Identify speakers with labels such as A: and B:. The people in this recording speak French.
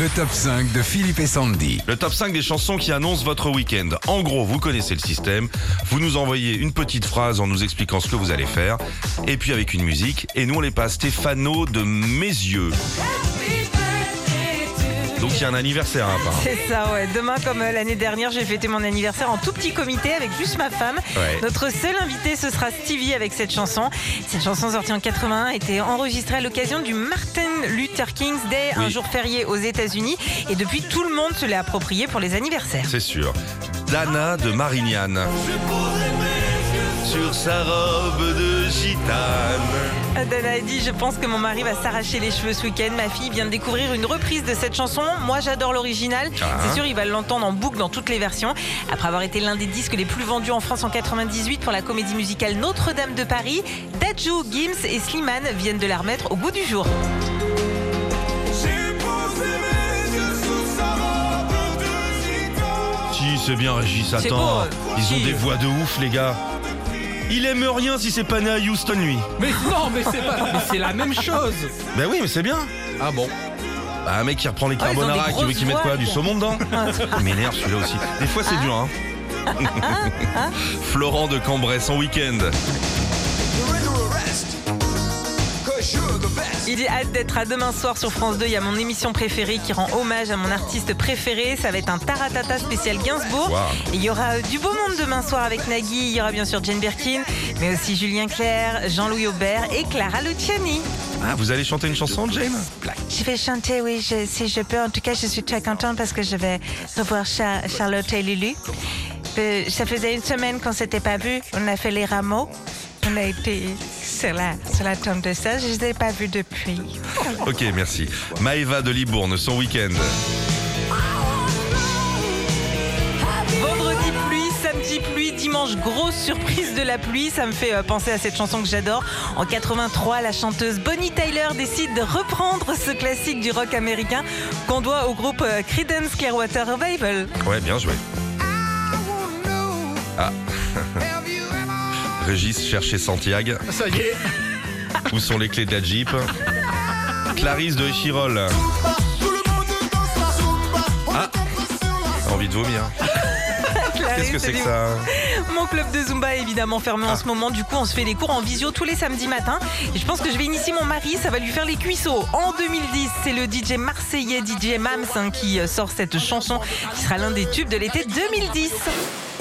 A: Le top 5 de Philippe et Sandy.
B: Le top 5 des chansons qui annoncent votre week-end. En gros, vous connaissez le système. Vous nous envoyez une petite phrase en nous expliquant ce que vous allez faire. Et puis avec une musique. Et nous, on les passe Stéphano de Mes yeux. Donc il y a un anniversaire hein, apparemment.
C: C'est ça, ouais. Demain, comme euh, l'année dernière, j'ai fêté mon anniversaire en tout petit comité avec juste ma femme.
B: Ouais.
C: Notre seul invité, ce sera Stevie avec cette chanson. Cette chanson sortie en 81 a été enregistrée à l'occasion du Martin Luther King's Day, un jour férié aux États-Unis. Et depuis, tout le monde se l'est approprié pour les anniversaires.
B: C'est sûr. Dana de Marignane. Sur sa robe de gitane.
C: Dana a dit Je pense que mon mari va s'arracher les cheveux ce week-end. Ma fille vient de découvrir une reprise de cette chanson. Moi, j'adore l'original.
B: Ah.
C: C'est sûr, il va l'entendre en boucle dans toutes les versions. Après avoir été l'un des disques les plus vendus en France en 98 pour la comédie musicale Notre-Dame de Paris, Dadju, Gims et Slimane viennent de la remettre au goût du jour.
B: Si, c'est bien Régis, attends.
C: beau, euh,
B: Ils ont des voix de ouf, les gars. Il aime rien si c'est pas né à Houston, lui.
D: Mais non, mais c'est pas, mais c'est la même chose.
B: Ben oui, mais c'est bien.
D: Ah bon
B: Bah, un mec qui reprend les
C: Ah, ils ont des
B: carbonara, qui veut
C: grosses
B: qu'il mette quoi Du saumon dedans Il m'énerve celui-là aussi. Des fois, c'est dur, hein. Florent de Cambrai, son week-end.
C: Il dit hâte d'être à demain soir sur France 2. Il y a mon émission préférée qui rend hommage à mon artiste préféré. Ça va être un Taratata spécial Gainsbourg.
B: Wow.
C: Et il y aura euh, du beau monde demain soir avec Nagui. Il y aura bien sûr Jane Birkin, mais aussi Julien Clerc, Jean-Louis Aubert et Clara Luciani.
B: Ah, vous allez chanter une chanson, Jane?
C: Je vais chanter, oui, je- si je peux. En tout cas, je suis très contente parce que je vais revoir Cha- Charlotte et Lulu. Euh, ça faisait une semaine qu'on s'était pas vus. On a fait les rameaux. On a été sur la, sur la tombe de ça. Je les ai pas vus depuis.
B: Ok, merci. Maëva de Libourne, son week-end.
C: Vendredi pluie, samedi pluie, dimanche grosse surprise de la pluie. Ça me fait euh, penser à cette chanson que j'adore. En 83, la chanteuse Bonnie Tyler décide de reprendre ce classique du rock américain qu'on doit au groupe euh, Creedence Clearwater Revival.
B: Ouais, bien joué. Ah. Régis cherchez Santiago.
D: Ça y est.
B: Où sont les clés de la Jeep Clarisse de Chirol. Ah Envie de vomir. Qu'est-ce que c'est que ça hein
C: Mon club de Zumba est évidemment fermé
B: Ah.
C: en ce moment. Du coup, on se fait les cours en visio tous les samedis matins. Et je pense que je vais initier mon mari. Ça va lui faire les cuisseaux. En 2010, c'est le DJ marseillais DJ Mams hein, qui euh, sort cette chanson qui sera l'un des tubes de l'été 2010.